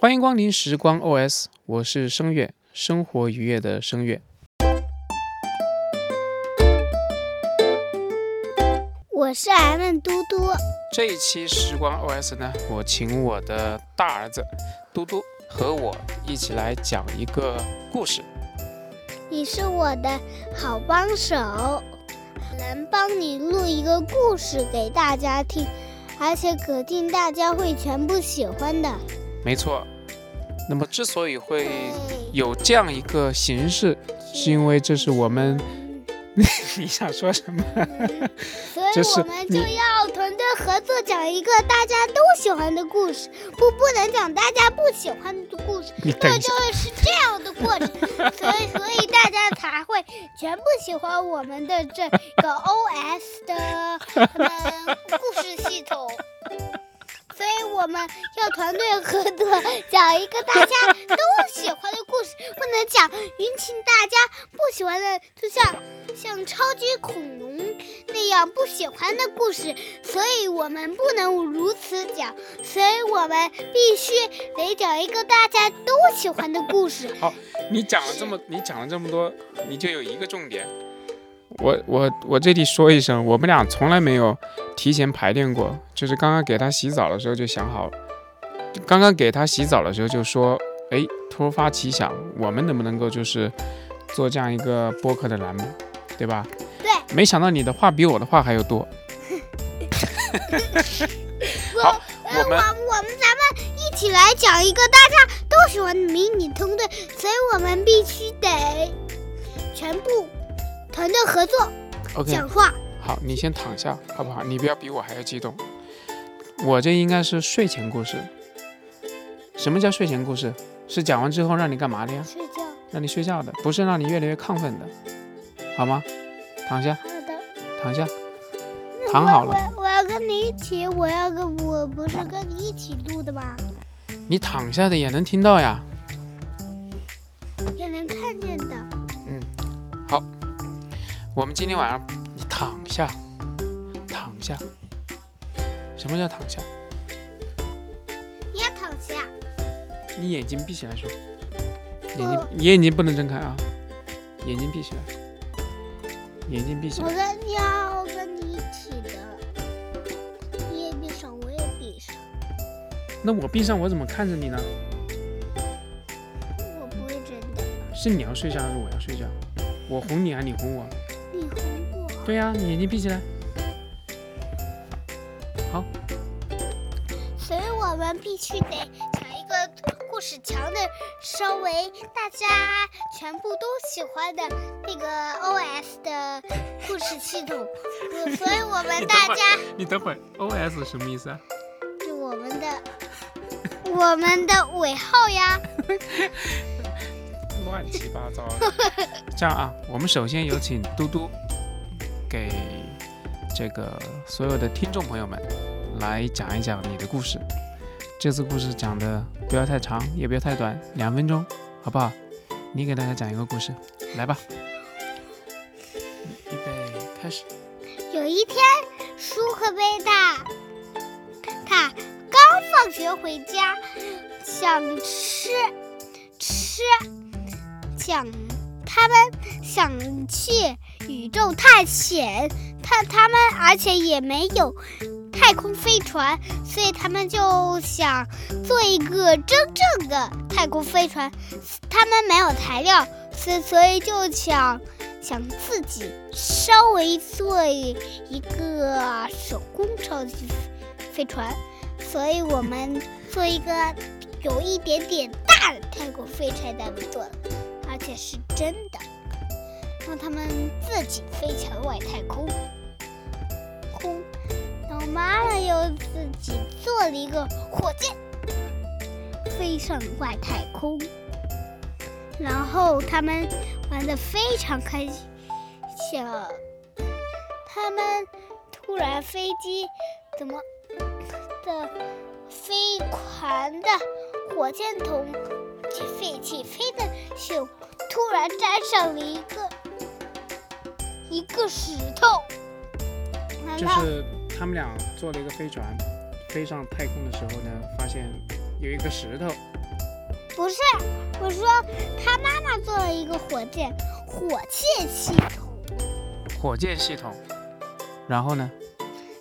欢迎光临时光 OS，我是声乐，生活愉悦的声乐。我是 M 嘟嘟。这一期时光 OS 呢，我请我的大儿子嘟嘟和我一起来讲一个故事。你是我的好帮手，能帮你录一个故事给大家听，而且肯定大家会全部喜欢的。没错。那么之所以会有这样一个形式，是因为这是我们。你想说什么？所以我们就要团队合作，讲一个大家都喜欢的故事，不不能讲大家不喜欢的故事，那就是这样的过程。所以，所以大家才会全部喜欢我们的这个 OS 的故事系统。所以我们要团队合作，讲一个大家都喜欢的故事，不能讲引起大家不喜欢的，就像像超级恐龙那样不喜欢的故事。所以我们不能如此讲，所以我们必须得讲一个大家都喜欢的故事。好，你讲了这么，你讲了这么多，你就有一个重点。我我我这里说一声，我们俩从来没有提前排练过，就是刚刚给他洗澡的时候就想好，刚刚给他洗澡的时候就说，哎，突发奇想，我们能不能够就是做这样一个播客的栏目，对吧？对。没想到你的话比我的话还要多。好，我们我们咱们一起来讲一个大家都喜欢的迷你通队，所以我们必须得全部。团队合作，OK。讲话好，你先躺下，好不好？你不要比我还要激动。我这应该是睡前故事。什么叫睡前故事？是讲完之后让你干嘛的呀？睡觉。让你睡觉的，不是让你越来越亢奋的，好吗？躺下。好的。躺下。躺好了。我要跟你一起，我要跟我不是跟你一起录的吗？你躺下的也能听到呀。也能看见的。我们今天晚上，你躺下，躺下。什么叫躺下？你也躺下。你眼睛闭起来说。眼睛，你眼睛不能睁开啊！眼睛闭起来。眼睛闭起来。我跟要跟你一起的。你也闭上，我也闭上。那我闭上，我怎么看着你呢？我不会真的。是你要睡觉还是我要睡觉？我哄你还是你哄我？对呀，你眼睛闭起来。好。所以我们必须得讲一个故事强的，稍微大家全部都喜欢的那个 OS 的故事系统。所以我们大家，你等会儿，OS 什么意思啊？就我们的，我们的尾号呀。乱七八糟的。这样啊，我们首先有请嘟嘟。给这个所有的听众朋友们来讲一讲你的故事。这次故事讲的不要太长，也不要太短，两分钟，好不好？你给大家讲一个故事，来吧。预备，开始。有一天，舒克贝塔他刚放学回家，想吃吃，想他们想去。宇宙探险，他他们而且也没有太空飞船，所以他们就想做一个真正的太空飞船。他们没有材料，所所以就想想自己稍微做一个手工超级飞船。所以我们做一个有一点点大的太空飞船，咱们做，而且是真的。让他们自己飞向外太空，空。然后妈妈又自己做了一个火箭，飞上外太空。然后他们玩的非常开心。小，他们突然飞机怎么的飞船的火箭筒起飞起飞的时候，突然粘上了一个。一个石头，就是他们俩坐了一个飞船，飞上太空的时候呢，发现有一个石头不是，我说他妈妈做了一个火箭，火箭系统，火箭系统。然后呢？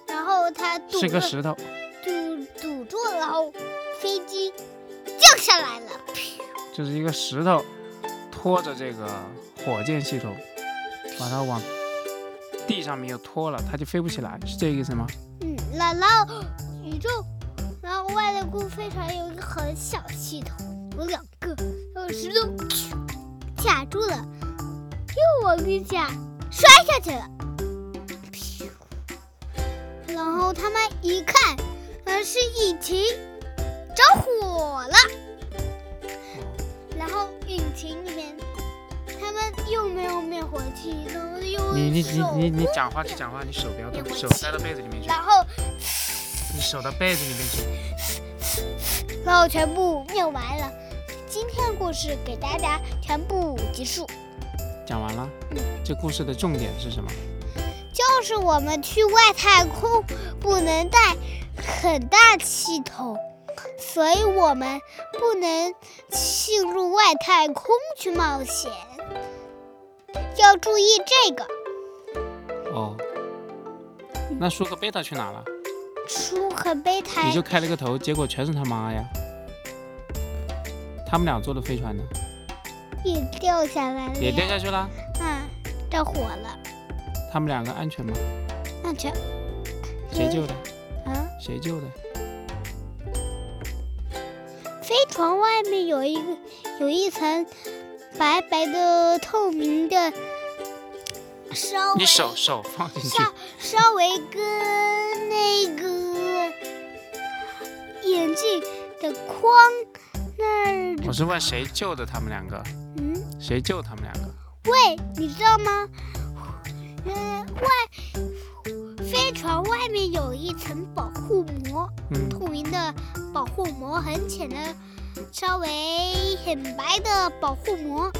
然后他是个石头，堵堵住了，然后飞机降下来了。就是一个石头拖着这个火箭系统，把它往地上面又拖了，它就飞不起来，是这个意思吗？嗯，然然后宇宙，然后外太空飞船有一个很小系统，有两个，然后石头卡住了，又往地下摔下去了。然后他们一看，是引擎着火了。然后引擎里面，他们又没有灭火器，然后又你你你你你讲话就讲话，你手不要动，手塞到被子里面去，然后你手到被子里面去。然后全部灭完了。今天的故事给大家全部结束，讲完了嗯，这故事的重点是什么？就是我们去外太空不能带很大气筒，所以我们不能进入外太空去冒险，要注意这个。哦，那舒克贝塔去哪了？舒克贝塔你就开了个头，结果全是他妈呀！他们俩坐的飞船呢，也掉下来了，也掉下去了。嗯，着火了，他们两个安全吗？安全谁救的？啊？谁救的？飞船外面有一个有一层白白的透明的，稍微你手手放进去稍，稍微跟那个眼镜的框那儿，我是问谁救的他们两个？嗯，谁救他们两个？喂，你知道吗？嗯，外飞船外面有一层保护膜，嗯，透明的保护膜，很浅的，稍微很白的保护膜。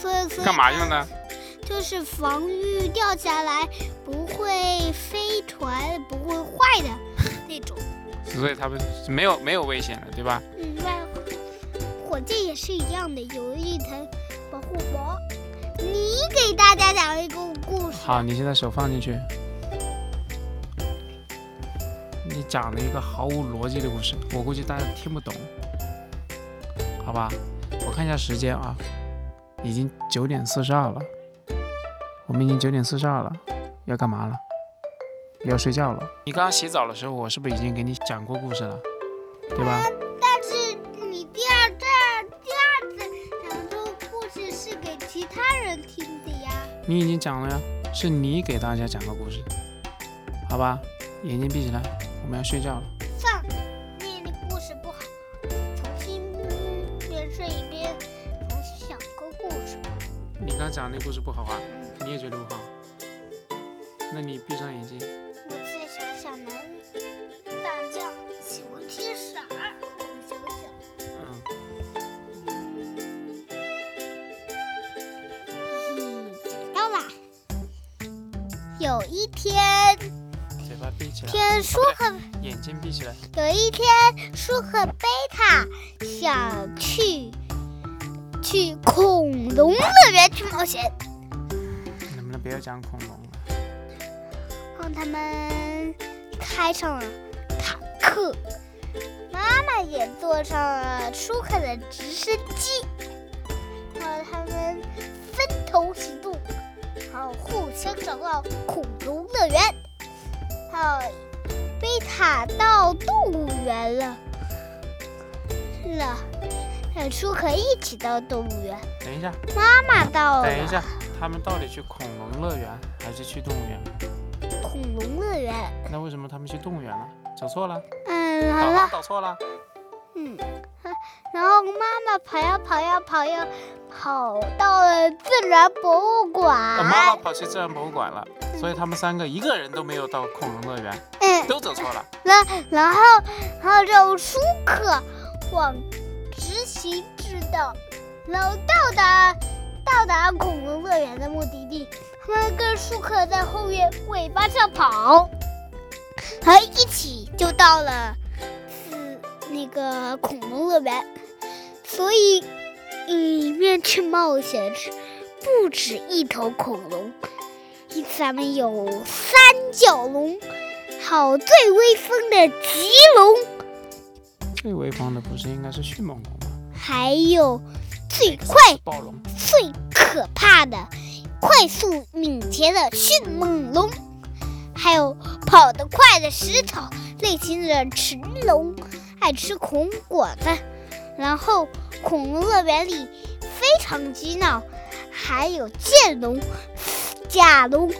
所以，所以干嘛用的？就是防御掉下来不会飞船不会坏的 那种。所以他们没有没有危险的，对吧？嗯，外火箭也是一样的，有一层保护膜。你给大家讲一个故事。好，你现在手放进去。你讲了一个毫无逻辑的故事，我估计大家听不懂，好吧？我看一下时间啊，已经九点四十二了，我们已经九点四十二了，要干嘛了？要睡觉了。你刚刚洗澡的时候，我是不是已经给你讲过故事了？对吧？但是你第二第二第二次讲这个故事是给其他人听的呀。你已经讲了呀，是你给大家讲的故事，好吧？眼睛闭起来，我们要睡觉了，你刚讲那故事不好啊，你也觉得不好？那你闭上眼睛，我再想想能大将喜欢听啥儿？我想想。嗯。有一天，嘴巴闭起来，天舒和眼睛闭起来。有一天，舒克贝塔想去去恐龙乐园去冒险，能不能不要讲恐龙了？让他们开上了坦克，妈妈也坐上了舒克的直升机，然后他们分头行动，然后互相找到恐龙乐园。还有贝塔到动物园了，了，和舒克一起到动物园。等一下，妈妈到了，等一下，他们到底去恐龙乐园还是去动物园？恐龙乐园。那为什么他们去动物园了？走错了，嗯，好了走。错了。嗯，然后妈妈跑呀跑呀跑呀，跑到了自然博物馆。妈妈跑去自然博物馆了，所以他们三个一个人都没有到恐龙乐园，嗯，都走错了。然然后然后就舒克往直行直道，然后到达到达恐龙乐园的目的地。他们跟舒克在后面尾巴上跑，然后一起就到了是那个恐龙乐园。所以里面去冒险是不止一头恐龙，因此咱们有三角龙，还有最威风的棘龙，最威风的不是应该是迅猛龙？还有最快、最可怕的、快速敏捷的迅猛龙，还有跑得快的食草类型的驰龙，爱吃恐果子。然后恐龙乐园里非常激闹，还有剑龙、甲龙、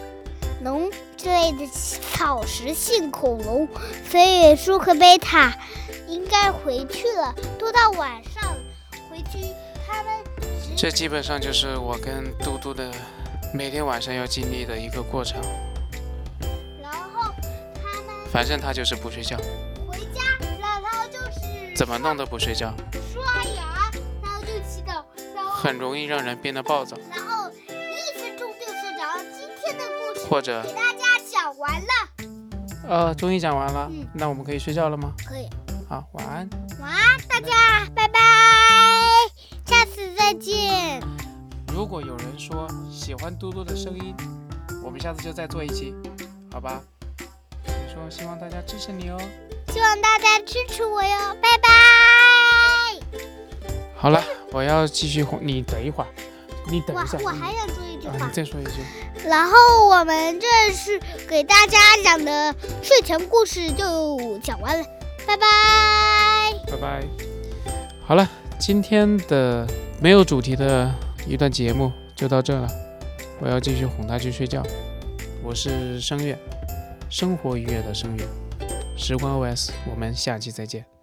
龙之类的草食性恐龙。所以舒克贝塔应该回去了，都到晚上，这基本上就是我跟嘟嘟的每天晚上要经历的一个过程。然后他们反正他就是不睡觉，回家，然后就是怎么弄都不睡觉，刷牙，然后就祈祷，然后很容易让人变得暴躁，然后一分钟就睡着。今天的故事或者给大家讲完了，呃，终于讲完了嗯，那我们可以睡觉了吗？可以，好，晚安。晚安，如果有人说喜欢嘟嘟的声音，我们下次就再做一期，好吧？你说希望大家支持你哦。希望大家支持我哟，拜拜。好了，我要继续哄你，等一会儿，你等我一下。我还想说一句啊，话你，再说一句。然后我们这是给大家讲的睡前故事就讲完了，拜拜。拜拜。好了，今天的没有主题的一段节目就到这了，我要继续哄他去睡觉。我是声乐，生活愉悦的声乐，时光 OS，我们下期再见。